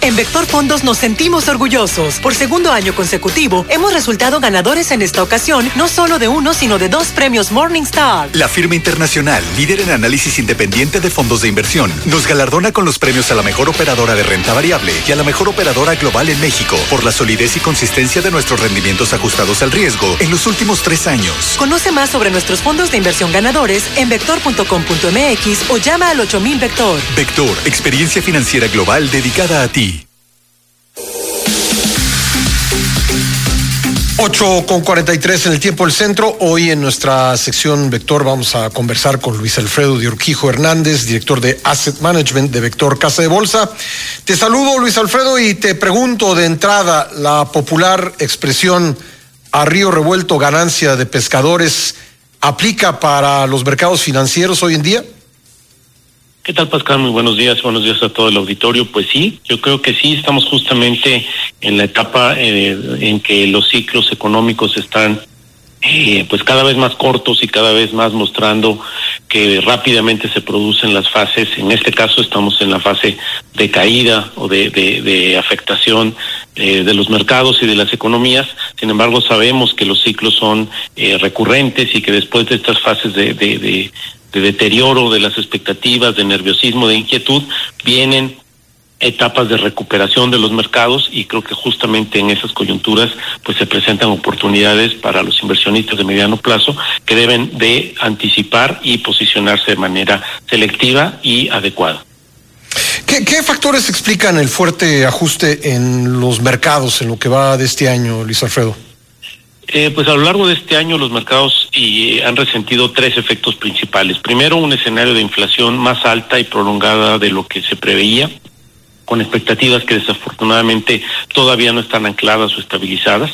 En Vector Fondos nos sentimos orgullosos. Por segundo año consecutivo, hemos resultado ganadores en esta ocasión, no solo de uno, sino de dos premios Morningstar. La firma internacional, líder en análisis independiente de fondos de inversión, nos galardona con los premios a la mejor operadora de renta variable y a la mejor operadora global en México por la solidez y consistencia de nuestros rendimientos ajustados al riesgo en los últimos tres años. Conoce más sobre nuestros fondos de inversión ganadores en vector.com.mx o llama al 8000 Vector. Vector, experiencia financiera global dedicada a ti. 8 con 43 en el tiempo del centro. Hoy en nuestra sección Vector vamos a conversar con Luis Alfredo de Urquijo Hernández, director de Asset Management de Vector Casa de Bolsa. Te saludo Luis Alfredo y te pregunto de entrada la popular expresión a río revuelto ganancia de pescadores aplica para los mercados financieros hoy en día. ¿Qué tal, Pascal? Muy buenos días, buenos días a todo el auditorio. Pues sí, yo creo que sí, estamos justamente en la etapa eh, en que los ciclos económicos están eh, pues cada vez más cortos y cada vez más mostrando que rápidamente se producen las fases. En este caso estamos en la fase de caída o de, de, afectación eh, de los mercados y de las economías. Sin embargo, sabemos que los ciclos son recurrentes y que después de estas fases de, de de deterioro de las expectativas, de nerviosismo, de inquietud, vienen etapas de recuperación de los mercados y creo que justamente en esas coyunturas pues se presentan oportunidades para los inversionistas de mediano plazo que deben de anticipar y posicionarse de manera selectiva y adecuada. ¿Qué, ¿Qué, factores explican el fuerte ajuste en los mercados en lo que va de este año, Luis Alfredo? Eh, pues a lo largo de este año los mercados y, han resentido tres efectos principales. Primero, un escenario de inflación más alta y prolongada de lo que se preveía con expectativas que desafortunadamente todavía no están ancladas o estabilizadas.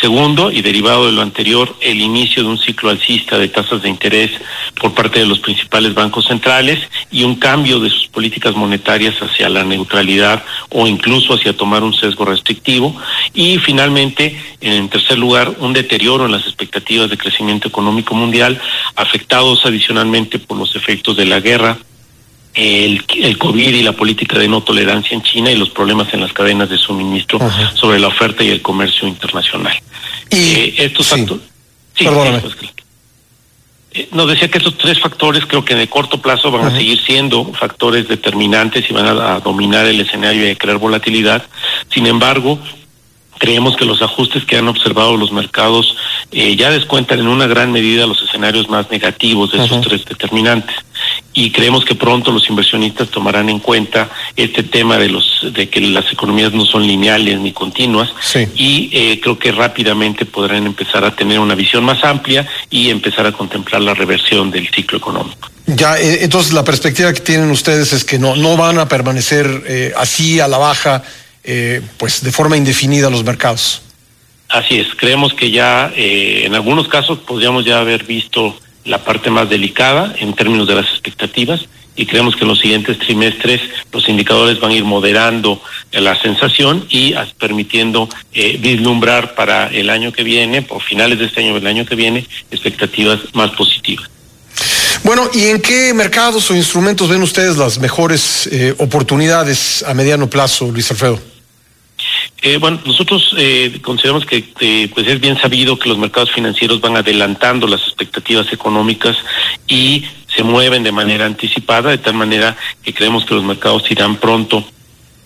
Segundo, y derivado de lo anterior, el inicio de un ciclo alcista de tasas de interés por parte de los principales bancos centrales y un cambio de sus políticas monetarias hacia la neutralidad o incluso hacia tomar un sesgo restrictivo. Y finalmente, en tercer lugar, un deterioro en las expectativas de crecimiento económico mundial, afectados adicionalmente por los efectos de la guerra el, el COVID y la política de no tolerancia en China y los problemas en las cadenas de suministro sobre la oferta y el comercio internacional. Y eh, estos sí. factores. Sí, pues, eh, nos decía que estos tres factores creo que de corto plazo van a seguir siendo factores determinantes y van a, dominar el escenario y a crear volatilidad. Sin embargo, creemos que los ajustes que han observado los mercados eh, ya descuentan en una gran medida los escenarios más negativos de esos tres determinantes y creemos que pronto los inversionistas tomarán en cuenta este tema de los de que las economías no son lineales ni continuas y eh, creo que rápidamente podrán empezar a tener una visión más amplia y empezar a contemplar la reversión del ciclo económico. Ya, eh, entonces la perspectiva que tienen ustedes es que no no van a permanecer eh, así a la baja, pues de forma indefinida los mercados. Así es, creemos que ya en algunos casos podríamos ya haber visto la parte más delicada en términos de las expectativas y creemos que en los siguientes trimestres los indicadores van a ir moderando la sensación y permitiendo eh, vislumbrar para el año que viene, o finales de este año o el año que viene, expectativas más positivas. Bueno, ¿y en qué mercados o instrumentos ven ustedes las mejores eh, oportunidades a mediano plazo, Luis Alfredo? Eh, bueno, nosotros eh, consideramos que eh, pues es bien sabido que los mercados financieros van adelantando las expectativas económicas y se mueven de manera anticipada, de tal manera que creemos que los mercados irán pronto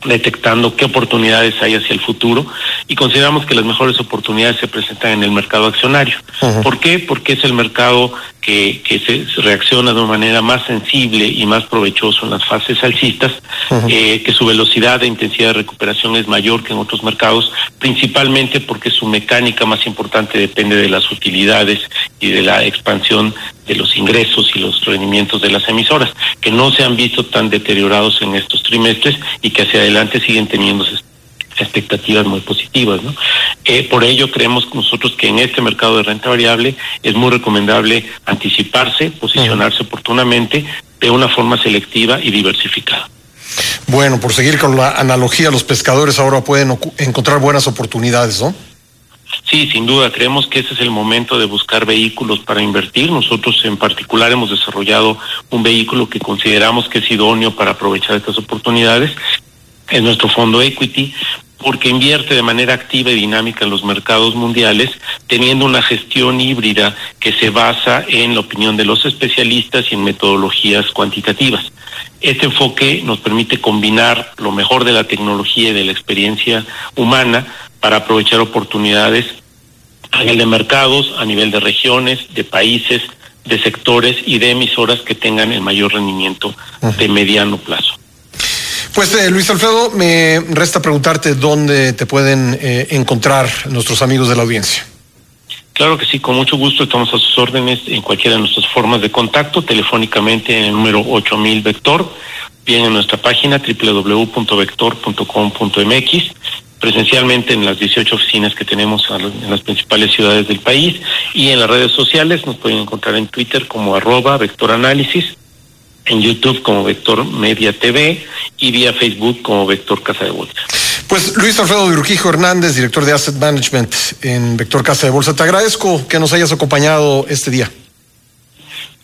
detectando qué oportunidades hay hacia el futuro y consideramos que las mejores oportunidades se presentan en el mercado accionario. ¿Por qué? Porque es el mercado que, que se reacciona de una manera más sensible y más provechoso en las fases alcistas, eh, que su velocidad e intensidad de recuperación es mayor que en otros mercados, principalmente porque su mecánica más importante depende de las utilidades y de la expansión de los ingresos y los rendimientos de las emisoras, que no se han visto tan deteriorados en estos trimestres y que hacia adelante siguen teniendo expectativas muy positivas. ¿no? Eh, por ello creemos nosotros que en este mercado de renta variable es muy recomendable anticiparse, posicionarse oportunamente de una forma selectiva y diversificada. Bueno, por seguir con la analogía, los pescadores ahora pueden encontrar buenas oportunidades, ¿no? Sí, sin duda, creemos que ese es el momento de buscar vehículos para invertir. Nosotros en particular hemos desarrollado un vehículo que consideramos que es idóneo para aprovechar estas oportunidades. Es nuestro fondo equity, porque invierte de manera activa y dinámica en los mercados mundiales, teniendo una gestión híbrida que se basa en la opinión de los especialistas y en metodologías cuantitativas. Este enfoque nos permite combinar lo mejor de la tecnología y de la experiencia humana para aprovechar oportunidades a nivel de mercados, a nivel de regiones, de países, de sectores y de emisoras que tengan el mayor rendimiento de mediano plazo. Pues eh, Luis Alfredo, me resta preguntarte dónde te pueden eh, encontrar nuestros amigos de la audiencia. Claro que sí, con mucho gusto estamos a sus órdenes en cualquiera de nuestras formas de contacto, telefónicamente en el número 8000 Vector, bien en nuestra página www.vector.com.mx, presencialmente en las 18 oficinas que tenemos en las principales ciudades del país y en las redes sociales nos pueden encontrar en Twitter como arroba vectoranálisis en YouTube como Vector Media TV y vía Facebook como Vector Casa de Bolsa. Pues Luis Alfredo de Urquijo Hernández, director de Asset Management en Vector Casa de Bolsa, te agradezco que nos hayas acompañado este día.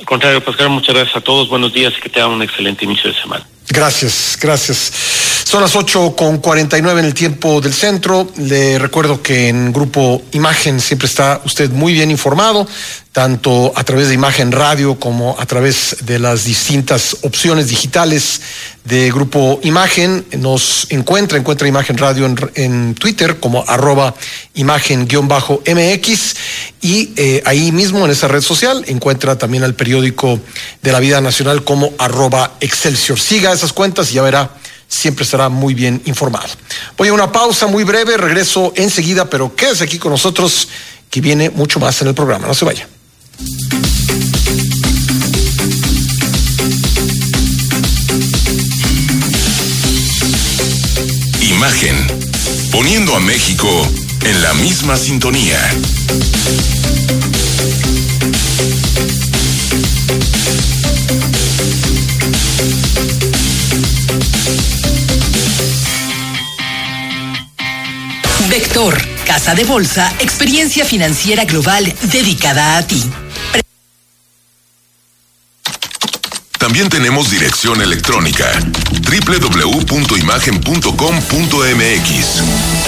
Al contrario, Pascal, muchas gracias a todos, buenos días y que tengan un excelente inicio de semana. Gracias, gracias. Son las 8 con 49 en el tiempo del centro. Le recuerdo que en Grupo Imagen siempre está usted muy bien informado, tanto a través de Imagen Radio como a través de las distintas opciones digitales de Grupo Imagen. Nos encuentra, encuentra Imagen Radio en, Twitter como arroba imagen-mx y eh, ahí mismo en esa red social encuentra también al periódico de la vida nacional como arroba Excelsior. Siga esas cuentas y ya verá siempre estará muy bien informado. Voy a una pausa muy breve, regreso enseguida, pero quédese aquí con nosotros que viene mucho más en el programa. No se vaya. Imagen, poniendo a México en la misma sintonía. Casa de Bolsa, experiencia financiera global dedicada a ti. También tenemos dirección electrónica www.imagen.com.mx.